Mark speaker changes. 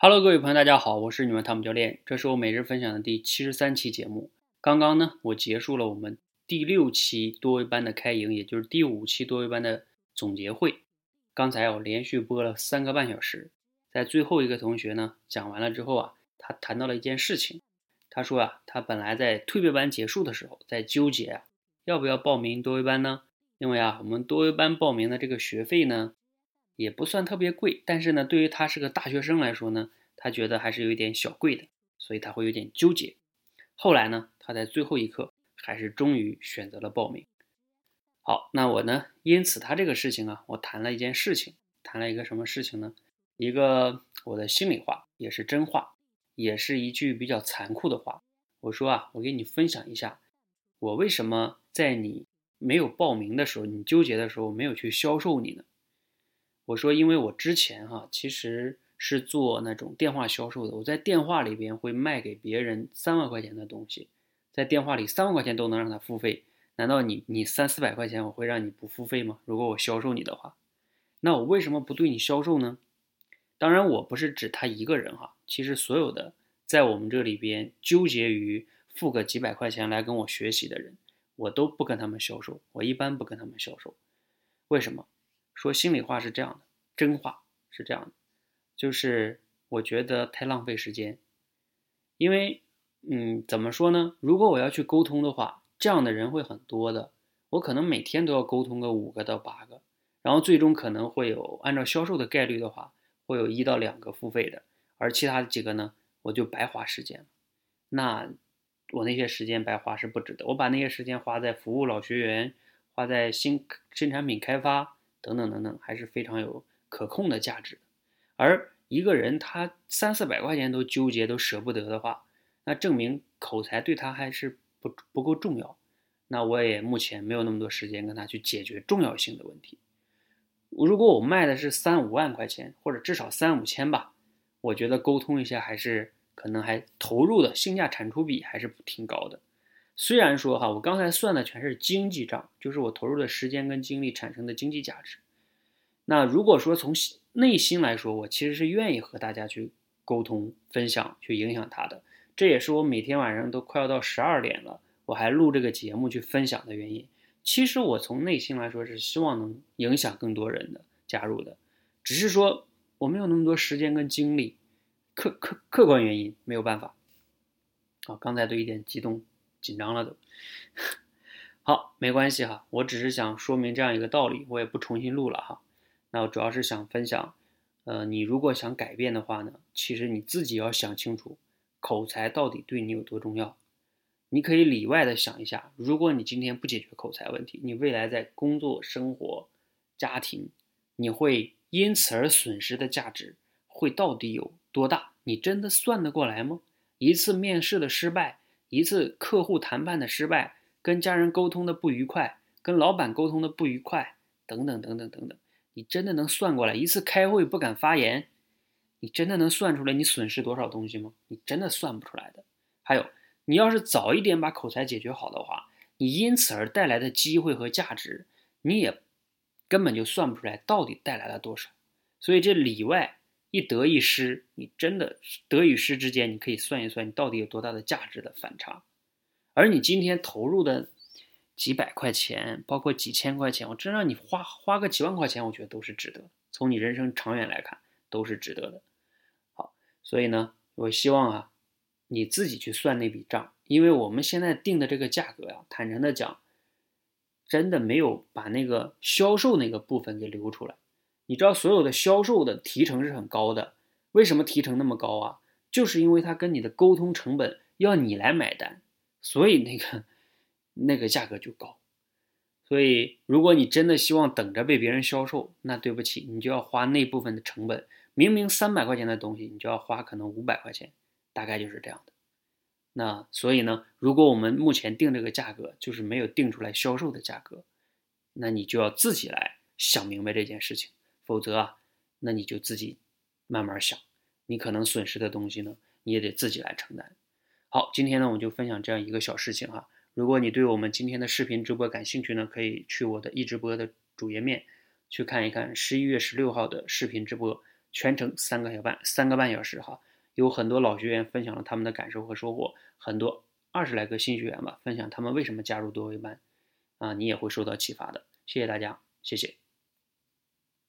Speaker 1: Hello，各位朋友，大家好，我是你们汤姆教练，这是我每日分享的第七十三期节目。刚刚呢，我结束了我们第六期多维班的开营，也就是第五期多维班的总结会。刚才我连续播了三个半小时，在最后一个同学呢讲完了之后啊，他谈到了一件事情，他说啊，他本来在蜕变班结束的时候在纠结啊，要不要报名多维班呢？因为啊，我们多维班报名的这个学费呢。也不算特别贵，但是呢，对于他是个大学生来说呢，他觉得还是有一点小贵的，所以他会有点纠结。后来呢，他在最后一刻还是终于选择了报名。好，那我呢，因此他这个事情啊，我谈了一件事情，谈了一个什么事情呢？一个我的心里话，也是真话，也是一句比较残酷的话。我说啊，我给你分享一下，我为什么在你没有报名的时候，你纠结的时候，没有去销售你呢？我说，因为我之前哈其实是做那种电话销售的，我在电话里边会卖给别人三万块钱的东西，在电话里三万块钱都能让他付费，难道你你三四百块钱我会让你不付费吗？如果我销售你的话，那我为什么不对你销售呢？当然我不是指他一个人哈，其实所有的在我们这里边纠结于付个几百块钱来跟我学习的人，我都不跟他们销售，我一般不跟他们销售，为什么？说心里话是这样的，真话是这样的，就是我觉得太浪费时间，因为，嗯，怎么说呢？如果我要去沟通的话，这样的人会很多的，我可能每天都要沟通个五个到八个，然后最终可能会有按照销售的概率的话，会有一到两个付费的，而其他的几个呢，我就白花时间了。那我那些时间白花是不值得，我把那些时间花在服务老学员，花在新新产品开发。等等等等，还是非常有可控的价值的。而一个人他三四百块钱都纠结都舍不得的话，那证明口才对他还是不不够重要。那我也目前没有那么多时间跟他去解决重要性的问题。如果我卖的是三五万块钱，或者至少三五千吧，我觉得沟通一下还是可能还投入的性价产出比还是挺高的。虽然说哈，我刚才算的全是经济账，就是我投入的时间跟精力产生的经济价值。那如果说从内心来说，我其实是愿意和大家去沟通、分享、去影响他的。这也是我每天晚上都快要到十二点了，我还录这个节目去分享的原因。其实我从内心来说是希望能影响更多人的加入的，只是说我没有那么多时间跟精力，客客客观原因没有办法。啊，刚才都有点激动。紧张了都，好，没关系哈，我只是想说明这样一个道理，我也不重新录了哈。那我主要是想分享，呃，你如果想改变的话呢，其实你自己要想清楚，口才到底对你有多重要。你可以里外的想一下，如果你今天不解决口才问题，你未来在工作、生活、家庭，你会因此而损失的价值会到底有多大？你真的算得过来吗？一次面试的失败。一次客户谈判的失败，跟家人沟通的不愉快，跟老板沟通的不愉快，等等等等等等，你真的能算过来？一次开会不敢发言，你真的能算出来你损失多少东西吗？你真的算不出来的。还有，你要是早一点把口才解决好的话，你因此而带来的机会和价值，你也根本就算不出来到底带来了多少。所以这里外。一得一失，你真的得与失之间，你可以算一算，你到底有多大的价值的反差。而你今天投入的几百块钱，包括几千块钱，我真让你花花个几万块钱，我觉得都是值得。从你人生长远来看，都是值得的。好，所以呢，我希望啊，你自己去算那笔账，因为我们现在定的这个价格呀，坦诚的讲，真的没有把那个销售那个部分给留出来。你知道所有的销售的提成是很高的，为什么提成那么高啊？就是因为他跟你的沟通成本要你来买单，所以那个那个价格就高。所以如果你真的希望等着被别人销售，那对不起，你就要花那部分的成本。明明三百块钱的东西，你就要花可能五百块钱，大概就是这样的。那所以呢，如果我们目前定这个价格就是没有定出来销售的价格，那你就要自己来想明白这件事情。否则啊，那你就自己慢慢想，你可能损失的东西呢，你也得自己来承担。好，今天呢，我就分享这样一个小事情哈。如果你对我们今天的视频直播感兴趣呢，可以去我的易直播的主页面去看一看十一月十六号的视频直播，全程三个小半三个半小时哈，有很多老学员分享了他们的感受和收获，很多二十来个新学员吧分享他们为什么加入多维班，啊，你也会受到启发的。谢谢大家，谢谢。